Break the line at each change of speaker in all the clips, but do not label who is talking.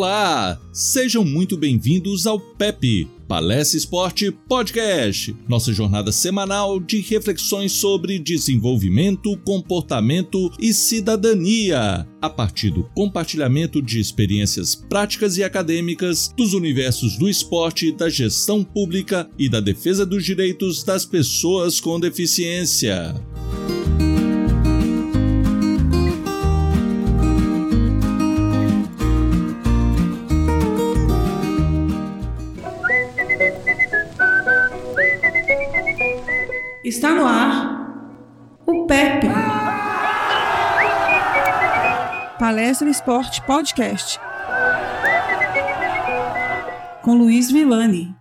Olá! Sejam muito bem-vindos ao PEP, Palestra Esporte Podcast, nossa jornada semanal de reflexões sobre desenvolvimento, comportamento e cidadania, a partir do compartilhamento de experiências práticas e acadêmicas dos universos do esporte, da gestão pública e da defesa dos direitos das pessoas com deficiência.
Está no ar o PEP. Palestra Esporte Podcast. Com Luiz Villani.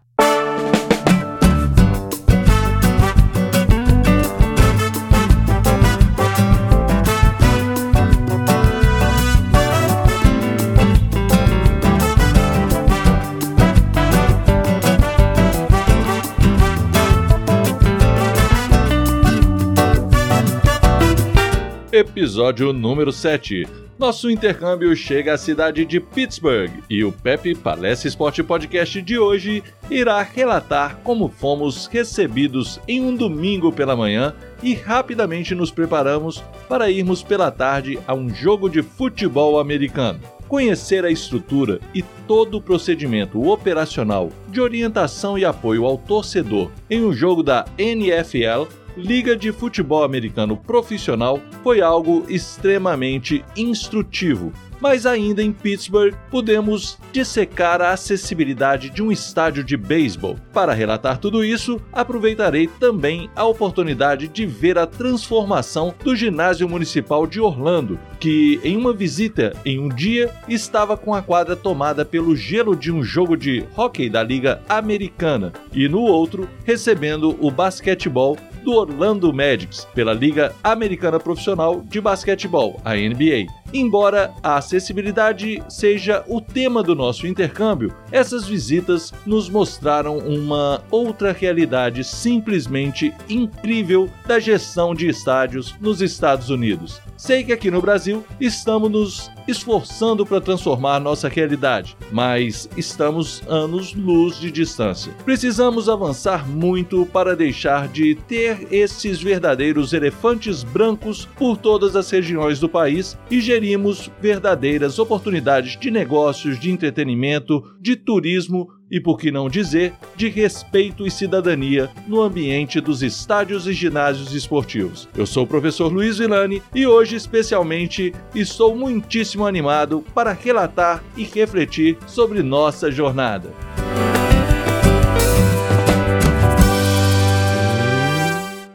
Episódio número 7. Nosso intercâmbio chega à cidade de Pittsburgh e o Pepe Palestra Esporte Podcast de hoje irá relatar como fomos recebidos em um domingo pela manhã e rapidamente nos preparamos para irmos pela tarde a um jogo de futebol americano. Conhecer a estrutura e todo o procedimento operacional de orientação e apoio ao torcedor em um jogo da NFL Liga de Futebol Americano Profissional foi algo extremamente instrutivo. Mas ainda em Pittsburgh, podemos dissecar a acessibilidade de um estádio de beisebol. Para relatar tudo isso, aproveitarei também a oportunidade de ver a transformação do ginásio municipal de Orlando, que em uma visita em um dia estava com a quadra tomada pelo gelo de um jogo de hóquei da Liga Americana e no outro recebendo o basquetebol do Orlando Magic pela Liga Americana Profissional de Basquetebol, a NBA. Embora a acessibilidade seja o tema do nosso intercâmbio, essas visitas nos mostraram uma outra realidade simplesmente incrível da gestão de estádios nos Estados Unidos. Sei que aqui no Brasil estamos nos esforçando para transformar nossa realidade, mas estamos anos-luz de distância. Precisamos avançar muito para deixar de ter esses verdadeiros elefantes brancos por todas as regiões do país e gerimos verdadeiras oportunidades de negócios, de entretenimento, de turismo e, por que não dizer, de respeito e cidadania no ambiente dos estádios e ginásios esportivos. Eu sou o professor Luiz Villani e hoje, especialmente, estou muitíssimo animado para relatar e refletir sobre nossa jornada.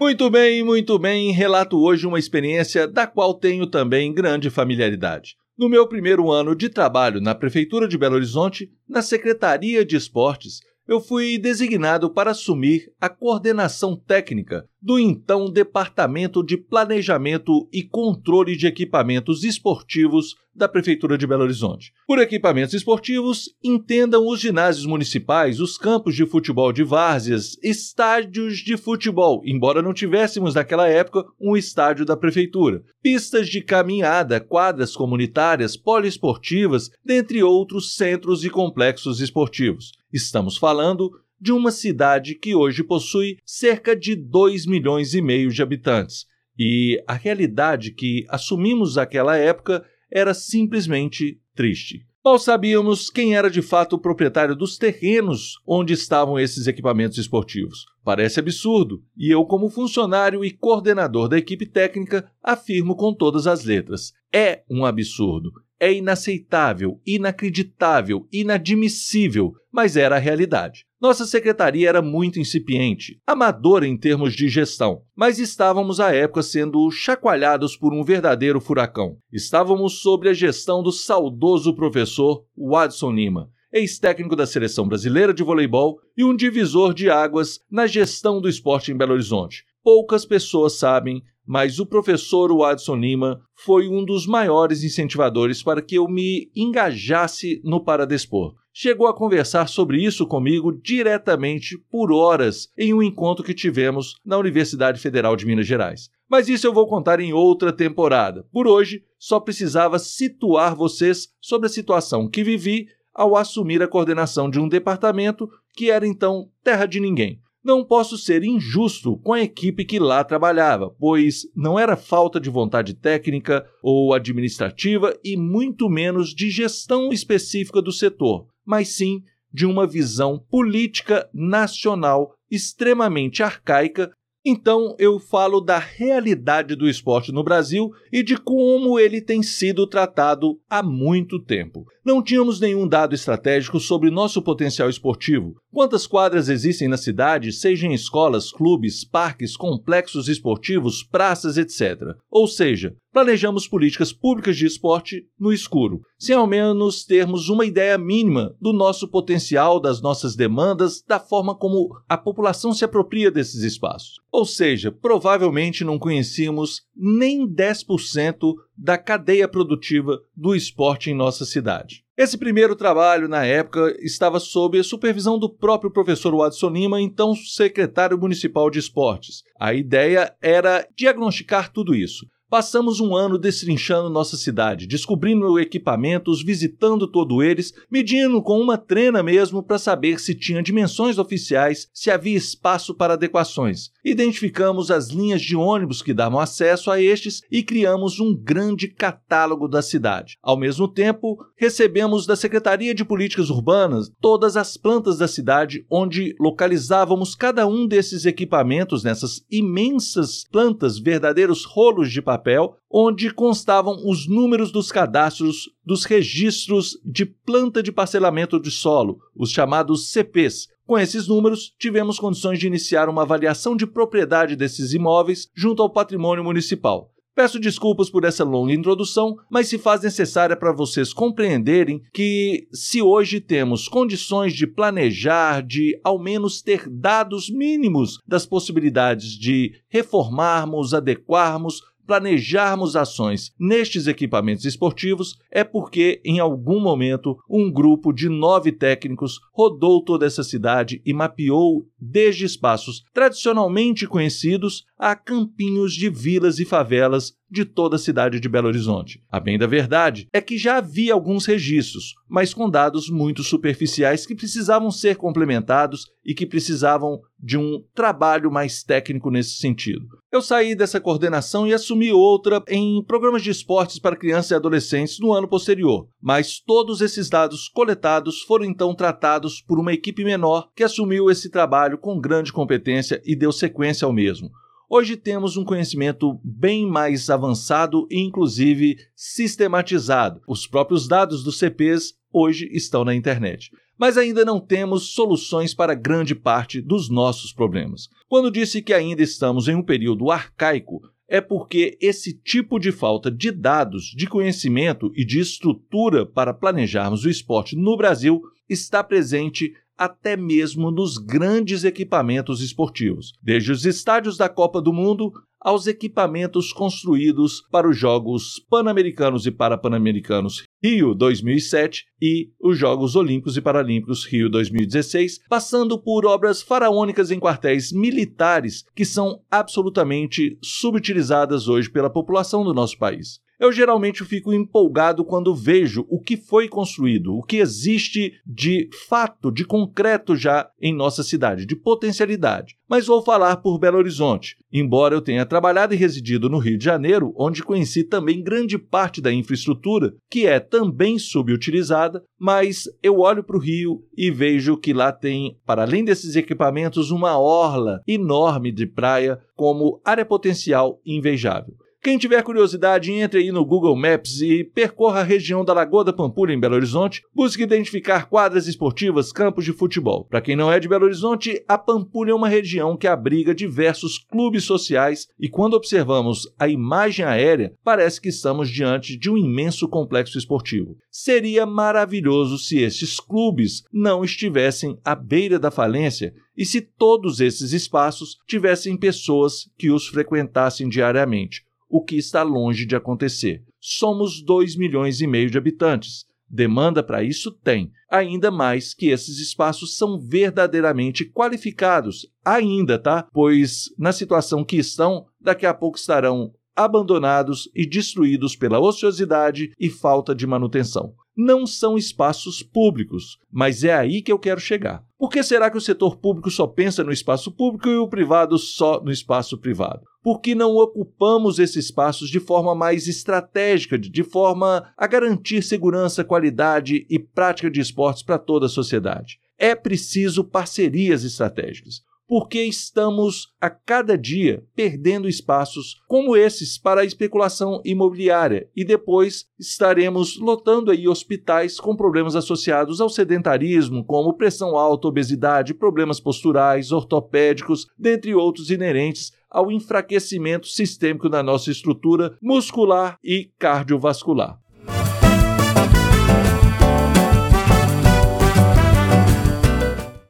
Muito bem, muito bem. Relato hoje uma experiência da qual tenho também grande familiaridade. No meu primeiro ano de trabalho na Prefeitura de Belo Horizonte, na Secretaria de Esportes, eu fui designado para assumir a coordenação técnica do então Departamento de Planejamento e Controle de Equipamentos Esportivos da Prefeitura de Belo Horizonte. Por equipamentos esportivos, entendam os ginásios municipais, os campos de futebol de várzeas, estádios de futebol, embora não tivéssemos naquela época um estádio da prefeitura, pistas de caminhada, quadras comunitárias, poliesportivas, dentre outros centros e complexos esportivos. Estamos falando de uma cidade que hoje possui cerca de 2 milhões e meio de habitantes. E a realidade que assumimos naquela época era simplesmente triste. Mal sabíamos quem era de fato o proprietário dos terrenos onde estavam esses equipamentos esportivos. Parece absurdo, e eu, como funcionário e coordenador da equipe técnica, afirmo com todas as letras: é um absurdo é inaceitável, inacreditável, inadmissível, mas era a realidade. Nossa secretaria era muito incipiente, amadora em termos de gestão, mas estávamos à época sendo chacoalhados por um verdadeiro furacão. Estávamos sob a gestão do saudoso professor Watson Lima, ex-técnico da seleção brasileira de voleibol e um divisor de águas na gestão do esporte em Belo Horizonte. Poucas pessoas sabem mas o professor Watson Lima foi um dos maiores incentivadores para que eu me engajasse no paradespor. Chegou a conversar sobre isso comigo diretamente por horas em um encontro que tivemos na Universidade Federal de Minas Gerais. Mas isso eu vou contar em outra temporada. Por hoje, só precisava situar vocês sobre a situação que vivi ao assumir a coordenação de um departamento que era então terra de ninguém. Não posso ser injusto com a equipe que lá trabalhava, pois não era falta de vontade técnica ou administrativa e muito menos de gestão específica do setor, mas sim de uma visão política nacional extremamente arcaica então eu falo da realidade do esporte no Brasil e de como ele tem sido tratado há muito tempo. Não tínhamos nenhum dado estratégico sobre nosso potencial esportivo. Quantas quadras existem na cidade, seja em escolas, clubes, parques, complexos esportivos, praças, etc. Ou seja, planejamos políticas públicas de esporte no escuro, sem ao menos termos uma ideia mínima do nosso potencial, das nossas demandas, da forma como a população se apropria desses espaços. Ou seja, provavelmente não conhecíamos nem 10% da cadeia produtiva do esporte em nossa cidade. Esse primeiro trabalho, na época, estava sob a supervisão do próprio professor Watson Lima, então secretário municipal de esportes. A ideia era diagnosticar tudo isso, Passamos um ano destrinchando nossa cidade, descobrindo equipamentos, visitando todos eles, medindo com uma trena mesmo para saber se tinha dimensões oficiais, se havia espaço para adequações. Identificamos as linhas de ônibus que davam acesso a estes e criamos um grande catálogo da cidade. Ao mesmo tempo, recebemos da Secretaria de Políticas Urbanas todas as plantas da cidade onde localizávamos cada um desses equipamentos nessas imensas plantas, verdadeiros rolos de papel papel onde constavam os números dos cadastros dos registros de planta de parcelamento de solo, os chamados CPs. Com esses números, tivemos condições de iniciar uma avaliação de propriedade desses imóveis junto ao patrimônio municipal. Peço desculpas por essa longa introdução, mas se faz necessária para vocês compreenderem que, se hoje temos condições de planejar, de ao menos ter dados mínimos das possibilidades de reformarmos, adequarmos, planejarmos ações nestes equipamentos esportivos é porque, em algum momento, um grupo de nove técnicos rodou toda essa cidade e mapeou desde espaços tradicionalmente conhecidos a campinhos de vilas e favelas de toda a cidade de Belo Horizonte. A bem da verdade é que já havia alguns registros, mas com dados muito superficiais que precisavam ser complementados e que precisavam de um trabalho mais técnico nesse sentido. Eu saí dessa coordenação e assumi outra em programas de esportes para crianças e adolescentes no ano posterior, mas todos esses dados coletados foram então tratados por uma equipe menor que assumiu esse trabalho com grande competência e deu sequência ao mesmo. Hoje temos um conhecimento bem mais avançado e, inclusive, sistematizado. Os próprios dados dos CPs hoje estão na internet. Mas ainda não temos soluções para grande parte dos nossos problemas. Quando disse que ainda estamos em um período arcaico, é porque esse tipo de falta de dados, de conhecimento e de estrutura para planejarmos o esporte no Brasil está presente até mesmo nos grandes equipamentos esportivos, desde os estádios da Copa do Mundo aos equipamentos construídos para os Jogos Pan-Americanos e Parapan-Americanos Rio 2007 e os Jogos Olímpicos e Paralímpicos Rio 2016, passando por obras faraônicas em quartéis militares que são absolutamente subutilizadas hoje pela população do nosso país. Eu geralmente fico empolgado quando vejo o que foi construído, o que existe de fato, de concreto já em nossa cidade, de potencialidade. Mas vou falar por Belo Horizonte. Embora eu tenha trabalhado e residido no Rio de Janeiro, onde conheci também grande parte da infraestrutura, que é também subutilizada, mas eu olho para o Rio e vejo que lá tem, para além desses equipamentos, uma orla enorme de praia como área potencial invejável. Quem tiver curiosidade, entre aí no Google Maps e percorra a região da Lagoa da Pampulha, em Belo Horizonte. Busque identificar quadras esportivas, campos de futebol. Para quem não é de Belo Horizonte, a Pampulha é uma região que abriga diversos clubes sociais e quando observamos a imagem aérea, parece que estamos diante de um imenso complexo esportivo. Seria maravilhoso se estes clubes não estivessem à beira da falência e se todos esses espaços tivessem pessoas que os frequentassem diariamente o que está longe de acontecer. Somos 2 milhões e meio de habitantes. Demanda para isso tem, ainda mais que esses espaços são verdadeiramente qualificados, ainda, tá? Pois na situação que estão, daqui a pouco estarão abandonados e destruídos pela ociosidade e falta de manutenção. Não são espaços públicos, mas é aí que eu quero chegar. Por que será que o setor público só pensa no espaço público e o privado só no espaço privado? Por que não ocupamos esses espaços de forma mais estratégica, de forma a garantir segurança, qualidade e prática de esportes para toda a sociedade? É preciso parcerias estratégicas porque estamos a cada dia perdendo espaços como esses para a especulação imobiliária e depois estaremos lotando aí hospitais com problemas associados ao sedentarismo, como pressão alta, obesidade, problemas posturais, ortopédicos, dentre outros inerentes ao enfraquecimento sistêmico da nossa estrutura muscular e cardiovascular.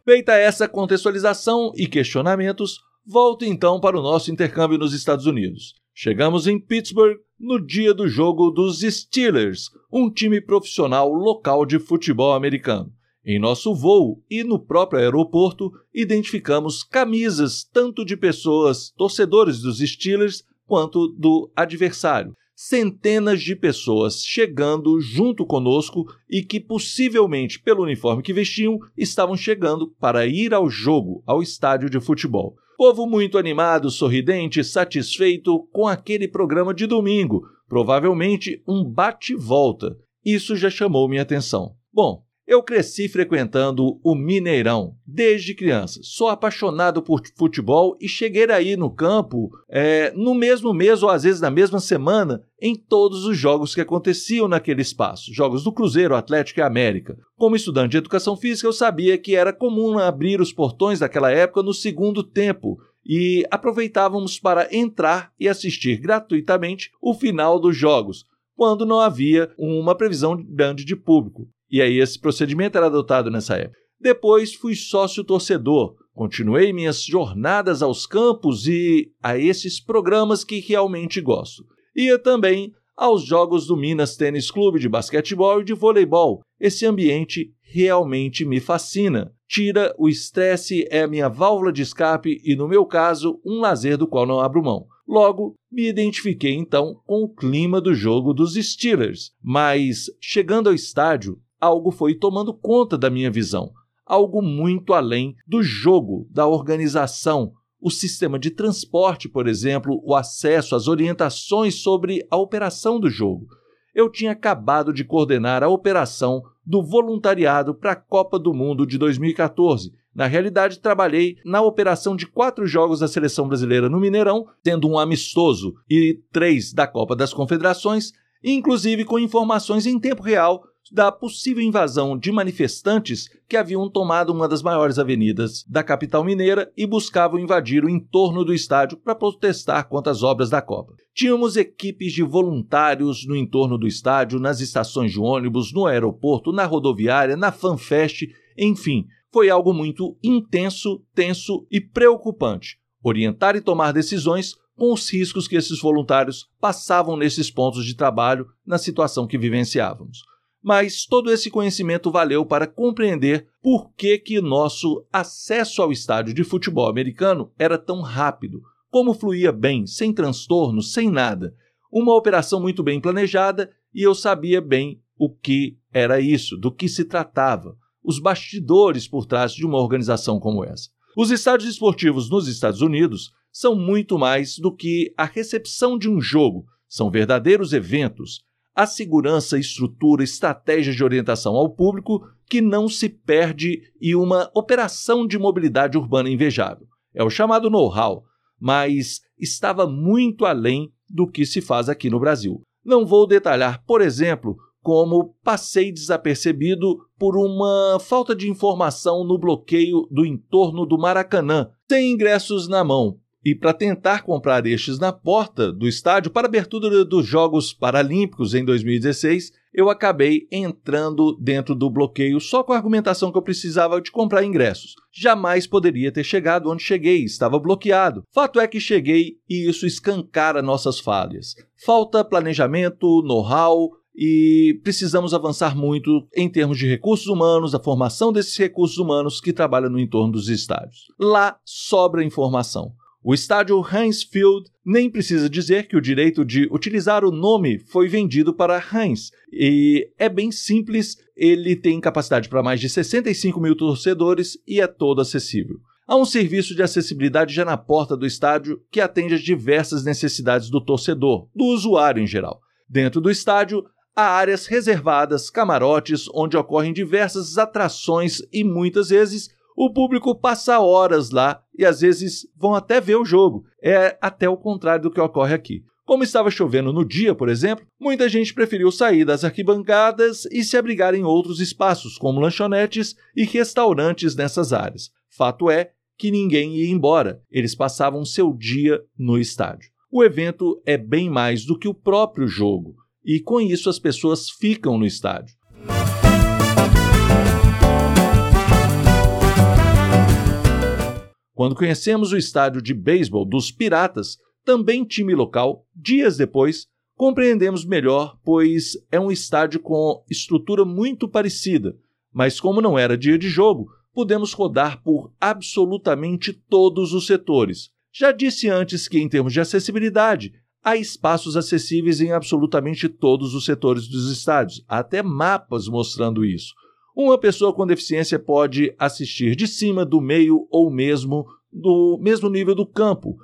Feita essa contextualização e questionamentos, volto então para o nosso intercâmbio nos Estados Unidos. Chegamos em Pittsburgh no dia do jogo dos Steelers, um time profissional local de futebol americano. Em nosso voo e no próprio aeroporto, identificamos camisas tanto de pessoas torcedores dos Steelers quanto do adversário, centenas de pessoas chegando junto conosco e que possivelmente, pelo uniforme que vestiam, estavam chegando para ir ao jogo, ao estádio de futebol. Povo muito animado, sorridente, satisfeito com aquele programa de domingo, provavelmente um bate-volta. Isso já chamou minha atenção. Bom, eu cresci frequentando o Mineirão desde criança. Sou apaixonado por futebol e cheguei aí no campo é, no mesmo mês ou às vezes na mesma semana em todos os jogos que aconteciam naquele espaço, jogos do Cruzeiro, Atlético e América. Como estudante de educação física, eu sabia que era comum abrir os portões daquela época no segundo tempo e aproveitávamos para entrar e assistir gratuitamente o final dos jogos, quando não havia uma previsão grande de público. E aí esse procedimento era adotado nessa época. Depois fui sócio torcedor, continuei minhas jornadas aos campos e a esses programas que realmente gosto. Ia também aos jogos do Minas Tênis Clube de basquetebol e de voleibol. Esse ambiente realmente me fascina. Tira o estresse, é a minha válvula de escape e, no meu caso, um lazer do qual não abro mão. Logo, me identifiquei então com o clima do jogo dos Steelers, mas chegando ao estádio, algo foi tomando conta da minha visão, algo muito além do jogo, da organização, o sistema de transporte, por exemplo, o acesso às orientações sobre a operação do jogo. Eu tinha acabado de coordenar a operação do voluntariado para a Copa do Mundo de 2014. Na realidade, trabalhei na operação de quatro jogos da seleção brasileira no Mineirão, tendo um amistoso e três da Copa das Confederações, inclusive com informações em tempo real da possível invasão de manifestantes que haviam tomado uma das maiores avenidas da capital mineira e buscavam invadir o entorno do estádio para protestar contra as obras da Copa. Tínhamos equipes de voluntários no entorno do estádio, nas estações de ônibus, no aeroporto, na rodoviária, na FanFest, enfim, foi algo muito intenso, tenso e preocupante. Orientar e tomar decisões com os riscos que esses voluntários passavam nesses pontos de trabalho na situação que vivenciávamos mas todo esse conhecimento valeu para compreender por que, que nosso acesso ao estádio de futebol americano era tão rápido, como fluía bem, sem transtornos, sem nada. Uma operação muito bem planejada e eu sabia bem o que era isso, do que se tratava, os bastidores por trás de uma organização como essa. Os estádios esportivos nos Estados Unidos são muito mais do que a recepção de um jogo, são verdadeiros eventos a segurança, estrutura, estratégia de orientação ao público que não se perde e uma operação de mobilidade urbana invejável. É o chamado know-how, mas estava muito além do que se faz aqui no Brasil. Não vou detalhar, por exemplo, como passei desapercebido por uma falta de informação no bloqueio do entorno do Maracanã, sem ingressos na mão, e para tentar comprar estes na porta do estádio para abertura dos Jogos Paralímpicos em 2016, eu acabei entrando dentro do bloqueio só com a argumentação que eu precisava de comprar ingressos. Jamais poderia ter chegado onde cheguei, estava bloqueado. Fato é que cheguei e isso escancara nossas falhas. Falta planejamento, know-how e precisamos avançar muito em termos de recursos humanos, a formação desses recursos humanos que trabalham no entorno dos estádios. Lá sobra informação. O estádio Heinz Field nem precisa dizer que o direito de utilizar o nome foi vendido para Heinz. E é bem simples, ele tem capacidade para mais de 65 mil torcedores e é todo acessível. Há um serviço de acessibilidade já na porta do estádio que atende às diversas necessidades do torcedor, do usuário em geral. Dentro do estádio, há áreas reservadas, camarotes, onde ocorrem diversas atrações e muitas vezes o público passa horas lá e às vezes vão até ver o jogo. É até o contrário do que ocorre aqui. Como estava chovendo no dia, por exemplo, muita gente preferiu sair das arquibancadas e se abrigar em outros espaços, como lanchonetes e restaurantes nessas áreas. Fato é que ninguém ia embora, eles passavam seu dia no estádio. O evento é bem mais do que o próprio jogo, e com isso as pessoas ficam no estádio. Quando conhecemos o estádio de beisebol dos Piratas, também time local, dias depois, compreendemos melhor, pois é um estádio com estrutura muito parecida, mas como não era dia de jogo, pudemos rodar por absolutamente todos os setores. Já disse antes que, em termos de acessibilidade, há espaços acessíveis em absolutamente todos os setores dos estádios, até mapas mostrando isso. Uma pessoa com deficiência pode assistir de cima, do meio ou mesmo do mesmo nível do campo.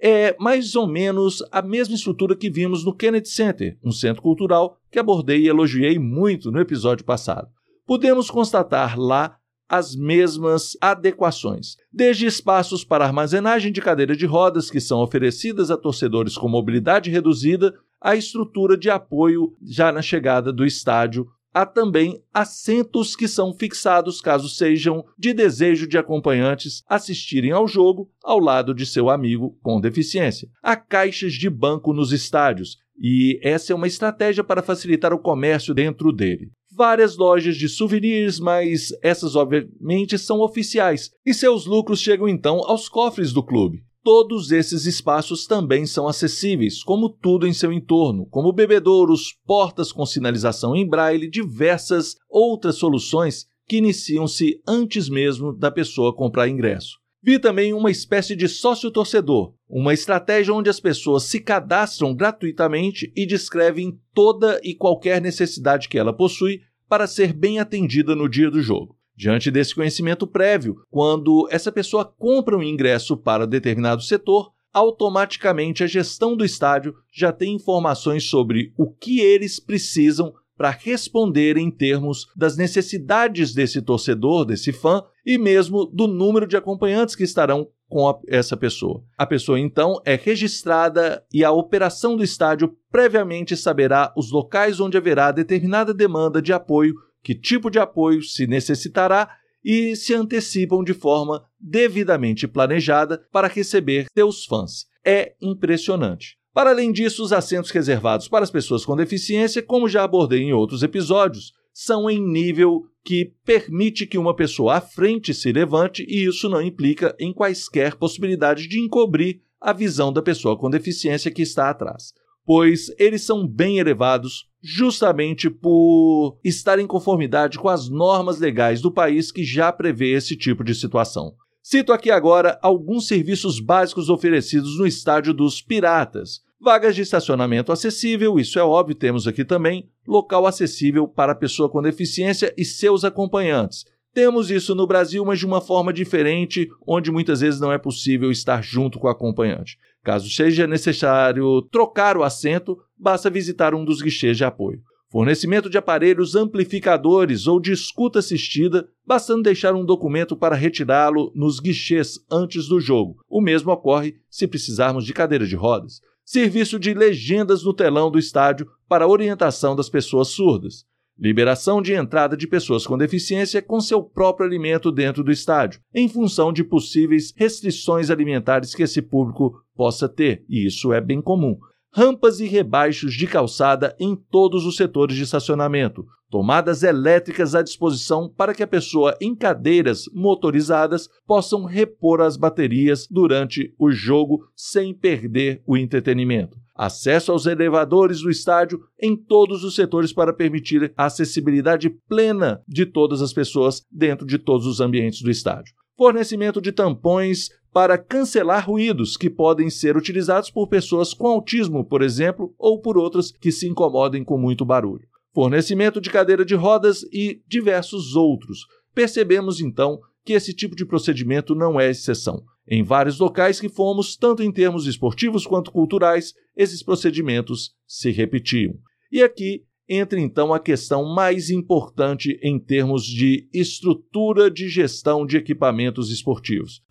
É mais ou menos a mesma estrutura que vimos no Kennedy Center, um centro cultural que abordei e elogiei muito no episódio passado. Podemos constatar lá as mesmas adequações, desde espaços para armazenagem de cadeiras de rodas que são oferecidas a torcedores com mobilidade reduzida, a estrutura de apoio já na chegada do estádio há também assentos que são fixados caso sejam de desejo de acompanhantes assistirem ao jogo ao lado de seu amigo com deficiência. Há caixas de banco nos estádios e essa é uma estratégia para facilitar o comércio dentro dele. Várias lojas de souvenirs, mas essas obviamente são oficiais e seus lucros chegam então aos cofres do clube. Todos esses espaços também são acessíveis, como tudo em seu entorno, como bebedouros, portas com sinalização em braille, diversas outras soluções que iniciam-se antes mesmo da pessoa comprar ingresso. Vi também uma espécie de sócio-torcedor, uma estratégia onde as pessoas se cadastram gratuitamente e descrevem toda e qualquer necessidade que ela possui para ser bem atendida no dia do jogo. Diante desse conhecimento prévio, quando essa pessoa compra um ingresso para determinado setor, automaticamente a gestão do estádio já tem informações sobre o que eles precisam para responder em termos das necessidades desse torcedor, desse fã e mesmo do número de acompanhantes que estarão com a, essa pessoa. A pessoa então é registrada e a operação do estádio previamente saberá os locais onde haverá determinada demanda de apoio que tipo de apoio se necessitará e se antecipam de forma devidamente planejada para receber seus fãs. É impressionante. Para além disso, os assentos reservados para as pessoas com deficiência, como já abordei em outros episódios, são em nível que permite que uma pessoa à frente se levante e isso não implica em quaisquer possibilidades de encobrir a visão da pessoa com deficiência que está atrás pois eles são bem elevados justamente por estar em conformidade com as normas legais do país que já prevê esse tipo de situação. Cito aqui agora alguns serviços básicos oferecidos no estádio dos Piratas. Vagas de estacionamento acessível, isso é óbvio, temos aqui também. Local acessível para pessoa com deficiência e seus acompanhantes. Temos isso no Brasil, mas de uma forma diferente, onde muitas vezes não é possível estar junto com o acompanhante. Caso seja necessário trocar o assento, basta visitar um dos guichês de apoio. Fornecimento de aparelhos amplificadores ou de escuta assistida, bastando deixar um documento para retirá-lo nos guichês antes do jogo. O mesmo ocorre se precisarmos de cadeira de rodas. Serviço de legendas no telão do estádio para orientação das pessoas surdas. Liberação de entrada de pessoas com deficiência com seu próprio alimento dentro do estádio, em função de possíveis restrições alimentares que esse público possa ter, e isso é bem comum. Rampas e rebaixos de calçada em todos os setores de estacionamento, tomadas elétricas à disposição para que a pessoa em cadeiras motorizadas possam repor as baterias durante o jogo sem perder o entretenimento. acesso aos elevadores do estádio em todos os setores para permitir a acessibilidade plena de todas as pessoas dentro de todos os ambientes do estádio. Fornecimento de tampões para cancelar ruídos que podem ser utilizados por pessoas com autismo, por exemplo, ou por outras que se incomodem com muito barulho. Fornecimento de cadeira de rodas e diversos outros. Percebemos então que esse tipo de procedimento não é exceção. Em vários locais que fomos, tanto em termos esportivos quanto culturais, esses procedimentos se repetiam. E aqui entra então a questão mais importante em termos de estrutura de gestão de equipamentos esportivos.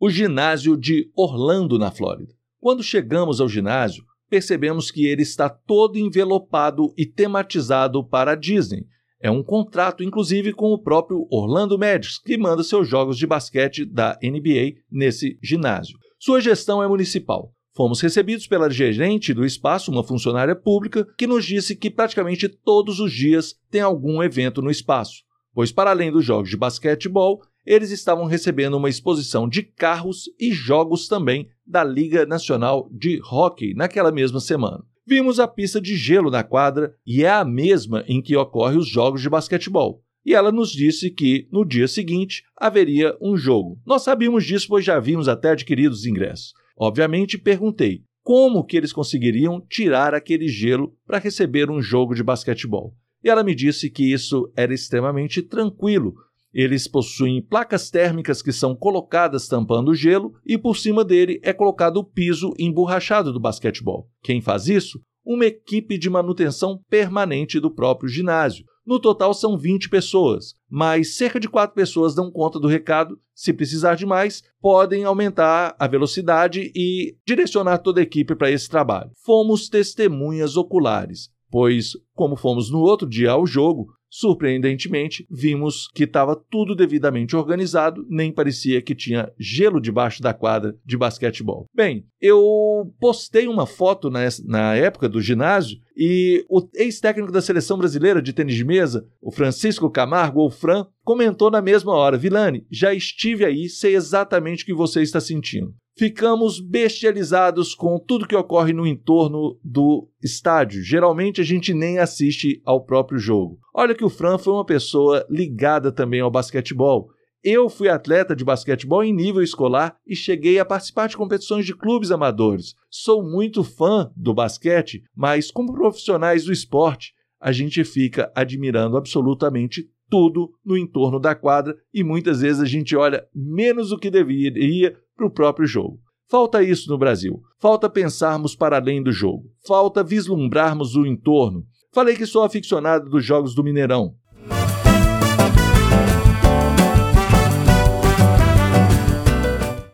O ginásio de Orlando, na Flórida. Quando chegamos ao ginásio, percebemos que ele está todo envelopado e tematizado para a Disney. É um contrato, inclusive, com o próprio Orlando Magic, que manda seus jogos de basquete da NBA nesse ginásio. Sua gestão é municipal. Fomos recebidos pela gerente do espaço, uma funcionária pública, que nos disse que praticamente todos os dias tem algum evento no espaço, pois, para além dos jogos de basquetebol, eles estavam recebendo uma exposição de carros e jogos também da Liga Nacional de Hockey naquela mesma semana. Vimos a pista de gelo na quadra e é a mesma em que ocorrem os jogos de basquetebol. E ela nos disse que no dia seguinte haveria um jogo. Nós sabíamos disso, pois já havíamos até adquirido os ingressos. Obviamente, perguntei como que eles conseguiriam tirar aquele gelo para receber um jogo de basquetebol. E ela me disse que isso era extremamente tranquilo, eles possuem placas térmicas que são colocadas tampando o gelo e por cima dele é colocado o piso emborrachado do basquetebol. Quem faz isso? Uma equipe de manutenção permanente do próprio ginásio. No total são 20 pessoas, mas cerca de 4 pessoas dão conta do recado. Se precisar de mais, podem aumentar a velocidade e direcionar toda a equipe para esse trabalho. Fomos testemunhas oculares, pois, como fomos no outro dia ao jogo, Surpreendentemente, vimos que estava tudo devidamente organizado, nem parecia que tinha gelo debaixo da quadra de basquetebol. Bem, eu postei uma foto na, época do ginásio e o ex-técnico da seleção brasileira de tênis de mesa, o Francisco Camargo, ou Fran, comentou na mesma hora: Vilani, já estive aí, sei exatamente o que você está sentindo ficamos bestializados com tudo que ocorre no entorno do estádio. Geralmente a gente nem assiste ao próprio jogo. Olha que o Fran foi uma pessoa ligada também ao basquetebol. Eu fui atleta de basquetebol em nível escolar e cheguei a participar de competições de clubes amadores. Sou muito fã do basquete, mas como profissionais do esporte, a gente fica admirando absolutamente tudo no entorno da quadra e muitas vezes a gente olha menos do que deveria para o próprio jogo. Falta isso no Brasil. Falta pensarmos para além do jogo. Falta vislumbrarmos o entorno. Falei que sou aficionado dos jogos do Mineirão.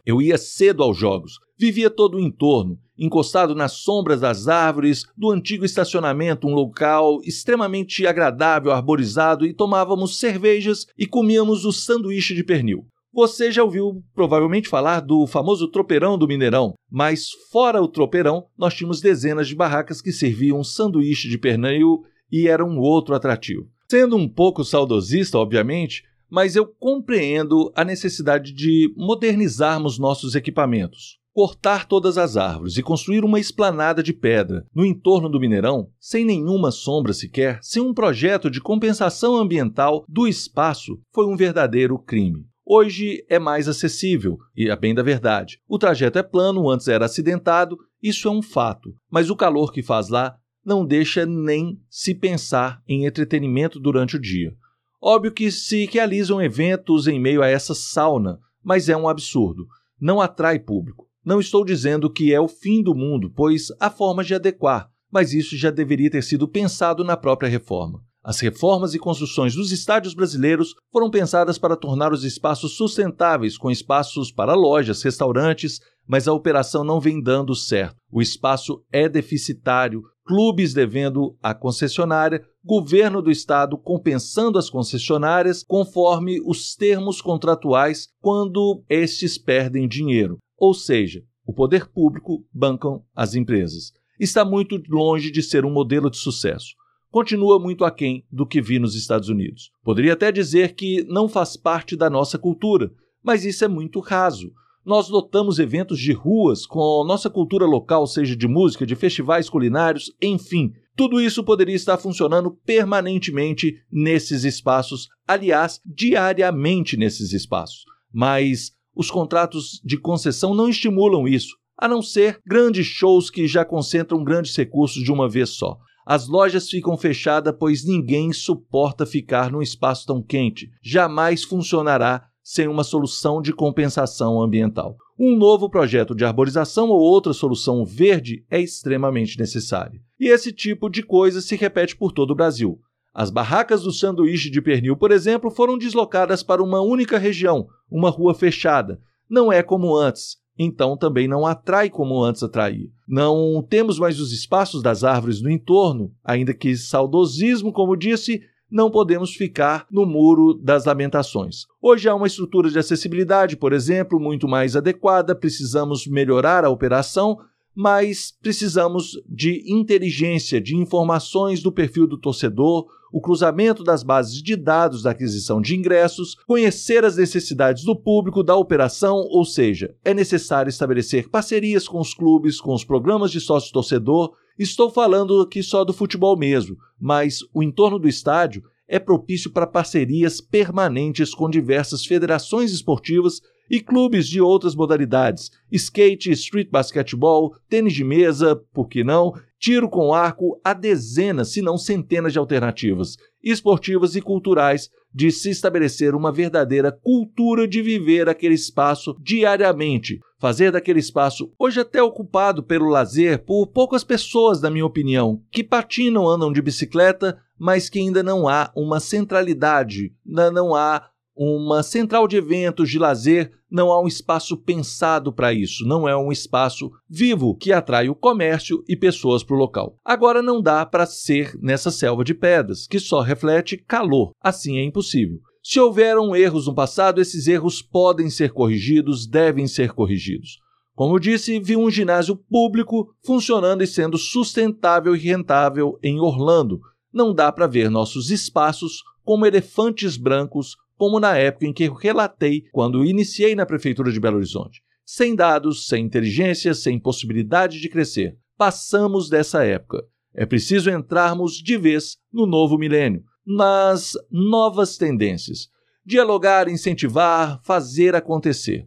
Eu ia cedo aos jogos, vivia todo o entorno, encostado nas sombras das árvores do antigo estacionamento, um local extremamente agradável, arborizado, e tomávamos cervejas e comíamos o sanduíche de pernil. Você já ouviu provavelmente falar do famoso tropeirão do Mineirão, mas fora o tropeirão, nós tínhamos dezenas de barracas que serviam sanduíche de pernil e eram um outro atrativo. Sendo um pouco saudosista, obviamente, mas eu compreendo a necessidade de modernizarmos nossos equipamentos. Cortar todas as árvores e construir uma esplanada de pedra no entorno do Mineirão, sem nenhuma sombra sequer, sem um projeto de compensação ambiental do espaço, foi um verdadeiro crime. Hoje é mais acessível, e a bem da verdade. O trajeto é plano, antes era acidentado, isso é um fato, mas o calor que faz lá não deixa nem se pensar em entretenimento durante o dia. Óbvio que se realizam eventos em meio a essa sauna, mas é um absurdo. Não atrai público. Não estou dizendo que é o fim do mundo, pois há formas de adequar, mas isso já deveria ter sido pensado na própria reforma. As reformas e construções dos estádios brasileiros foram pensadas para tornar os espaços sustentáveis, com espaços para lojas, restaurantes, mas a operação não vem dando certo. O espaço é deficitário, clubes devendo à concessionária, governo do estado compensando as concessionárias conforme os termos contratuais quando estes perdem dinheiro. Ou seja, o poder público bancam as empresas. Está muito longe de ser um modelo de sucesso continua muito aquém do que vi nos Estados Unidos. Poderia até dizer que não faz parte da nossa cultura, mas isso é muito raso. Nós lotamos eventos de ruas com nossa cultura local, seja de música, de festivais culinários, enfim. Tudo isso poderia estar funcionando permanentemente nesses espaços, aliás, diariamente nesses espaços. Mas os contratos de concessão não estimulam isso, a não ser grandes shows que já concentram grandes recursos de uma vez só. As lojas ficam fechadas pois ninguém suporta ficar num espaço tão quente. Jamais funcionará sem uma solução de compensação ambiental. Um novo projeto de arborização ou outra solução verde é extremamente necessário. E esse tipo de coisa se repete por todo o Brasil. As barracas do sanduíche de pernil, por exemplo, foram deslocadas para uma única região, uma rua fechada. Não é como antes, então também não atrai como antes atraía. Não temos mais os espaços das árvores no entorno, ainda que saudosismo, como disse, não podemos ficar no muro das lamentações. Hoje há uma estrutura de acessibilidade, por exemplo, muito mais adequada, precisamos melhorar a operação, mas precisamos de inteligência, de informações do perfil do torcedor, o cruzamento das bases de dados da aquisição de ingressos, conhecer as necessidades do público da operação, ou seja, é necessário estabelecer parcerias com os clubes, com os programas de sócio-torcedor Estou falando aqui só do futebol mesmo, mas o entorno do estádio é propício para parcerias permanentes com diversas federações esportivas e clubes de outras modalidades: skate, street basquetebol, tênis de mesa, por que não? Tiro com arco, há dezenas, se não centenas de alternativas esportivas e culturais de se estabelecer uma verdadeira cultura de viver aquele espaço diariamente, fazer daquele espaço, hoje até ocupado pelo lazer por poucas pessoas, na minha opinião, que patinam, andam de bicicleta, mas que ainda não há uma centralidade, não há uma central de eventos de lazer, não há um espaço pensado para isso, não é um espaço vivo que atrai o comércio e pessoas para o local. Agora não dá para ser nessa selva de pedras, que só reflete calor, assim é impossível. Se houveram erros no passado, esses erros podem ser corrigidos, devem ser corrigidos. Como disse, vi um ginásio público funcionando e sendo sustentável e rentável em Orlando. Não dá para ver nossos espaços como elefantes brancos como na época em que relatei quando iniciei na Prefeitura de Belo Horizonte. Sem dados, sem inteligência, sem possibilidade de crescer. Passamos dessa época. É preciso entrarmos de vez no novo milênio, nas novas tendências. Dialogar, incentivar, fazer acontecer.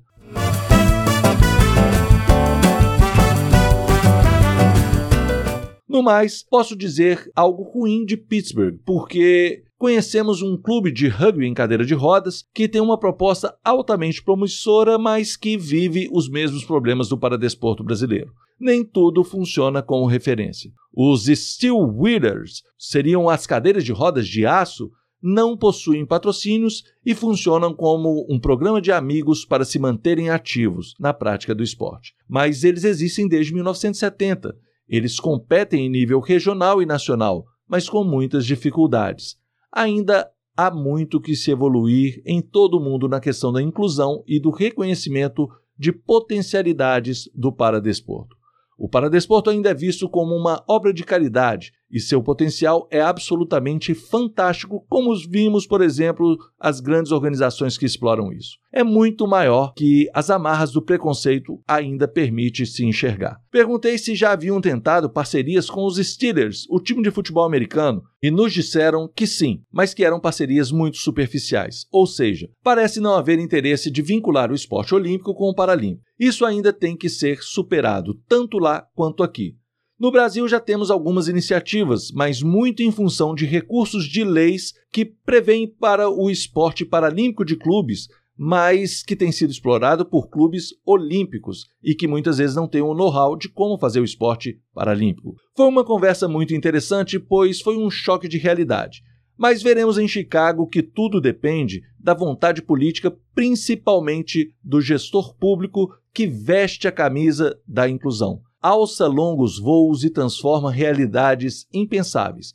No mais, posso dizer algo ruim de Pittsburgh, porque conhecemos um clube de rugby em cadeira de rodas que tem uma proposta altamente promissora, mas que vive os mesmos problemas do paradesporto brasileiro. Nem tudo funciona como referência. Os Steel Wheelers seriam as cadeiras de rodas de aço não possuem patrocínios e funcionam como um programa de amigos para se manterem ativos na prática do esporte. Mas eles existem desde 1970. Eles competem em nível regional e nacional, mas com muitas dificuldades ainda há muito que se evoluir em todo o mundo na questão da inclusão e do reconhecimento de potencialidades do paradesporto. O paradesporto ainda é visto como uma obra de caridade e seu potencial é absolutamente fantástico, como vimos, por exemplo, as grandes organizações que exploram isso. É muito maior que as amarras do preconceito ainda permite se enxergar. Perguntei se já haviam tentado parcerias com os Steelers, o time de futebol americano, e nos disseram que sim, mas que eram parcerias muito superficiais, ou seja, parece não haver interesse de vincular o esporte olímpico com o paralímpico. Isso ainda tem que ser superado, tanto lá quanto aqui. No Brasil já temos algumas iniciativas, mas muito em função de recursos de leis que prevêem para o esporte paralímpico de clubes, mas que tem sido explorado por clubes olímpicos e que muitas vezes não têm o know-how de como fazer o esporte paralímpico. Foi uma conversa muito interessante, pois foi um choque de realidade. Mas veremos em Chicago que tudo depende da vontade política, principalmente do gestor público que veste a camisa da inclusão alça longos voos e transforma realidades impensáveis.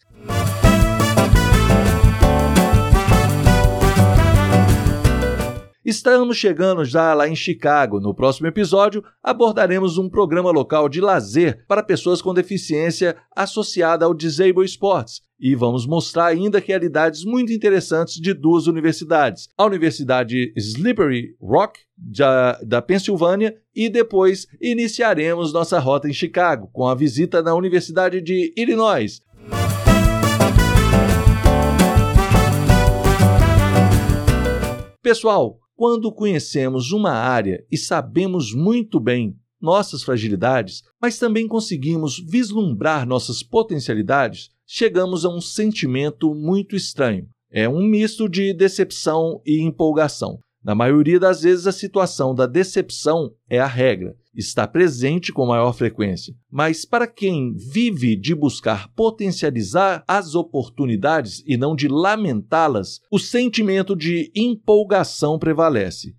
Estamos chegando já lá em Chicago. No próximo episódio, abordaremos um programa local de lazer para pessoas com deficiência associada ao Disable Sports. E vamos mostrar ainda realidades muito interessantes de duas universidades: a Universidade Slippery Rock, da, da Pensilvânia, e depois iniciaremos nossa rota em Chicago, com a visita na Universidade de Illinois, Pessoal, quando conhecemos uma área e sabemos muito bem nossas fragilidades, mas também conseguimos vislumbrar nossas potencialidades, chegamos a um sentimento muito estranho. É um misto de decepção e empolgação. Na maioria das vezes, a situação da decepção é a regra, está presente com maior frequência. Mas para quem vive de buscar potencializar as oportunidades e não de lamentá-las, o sentimento de empolgação prevalece.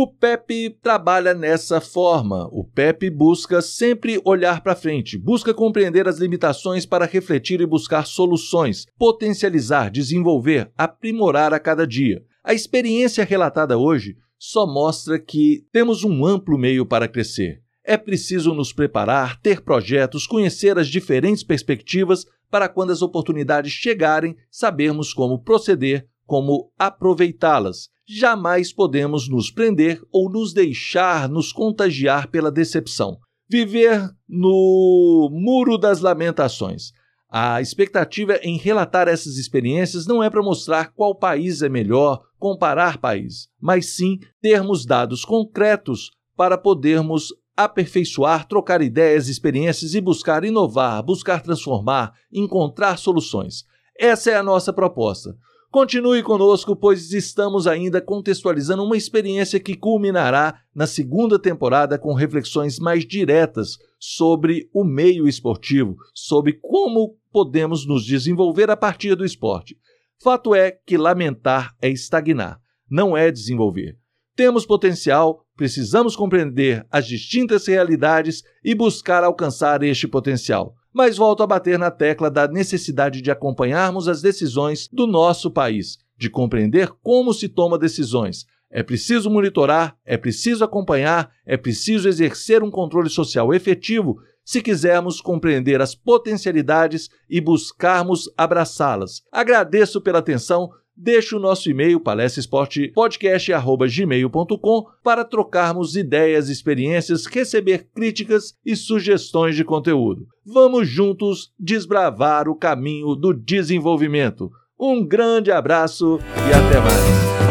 O PEP trabalha nessa forma. O PEP busca sempre olhar para frente, busca compreender as limitações para refletir e buscar soluções, potencializar, desenvolver, aprimorar a cada dia. A experiência relatada hoje só mostra que temos um amplo meio para crescer. É preciso nos preparar, ter projetos, conhecer as diferentes perspectivas para quando as oportunidades chegarem, sabermos como proceder, como aproveitá-las jamais podemos nos prender ou nos deixar nos contagiar pela decepção. Viver no muro das lamentações. A expectativa em relatar essas experiências não é para mostrar qual país é melhor, comparar países, mas sim termos dados concretos para podermos aperfeiçoar, trocar ideias, experiências e buscar inovar, buscar transformar, encontrar soluções. Essa é a nossa proposta. Continue conosco, pois estamos ainda contextualizando uma experiência que culminará na segunda temporada com reflexões mais diretas sobre o meio esportivo, sobre como podemos nos desenvolver a partir do esporte. Fato é que lamentar é estagnar, não é desenvolver. Temos potencial, precisamos compreender as distintas realidades e buscar alcançar este potencial mas volto a bater na tecla da necessidade de acompanharmos as decisões do nosso país, de compreender como se toma decisões. É preciso monitorar, é preciso acompanhar, é preciso exercer um controle social efetivo se quisermos compreender as potencialidades e buscarmos abraçá-las. Agradeço pela atenção. Deixe o nosso e-mail palestraesportepodcast.gmail.com para trocarmos ideias, experiências, receber críticas e sugestões de conteúdo. Vamos juntos desbravar o caminho do desenvolvimento. Um grande abraço e até mais!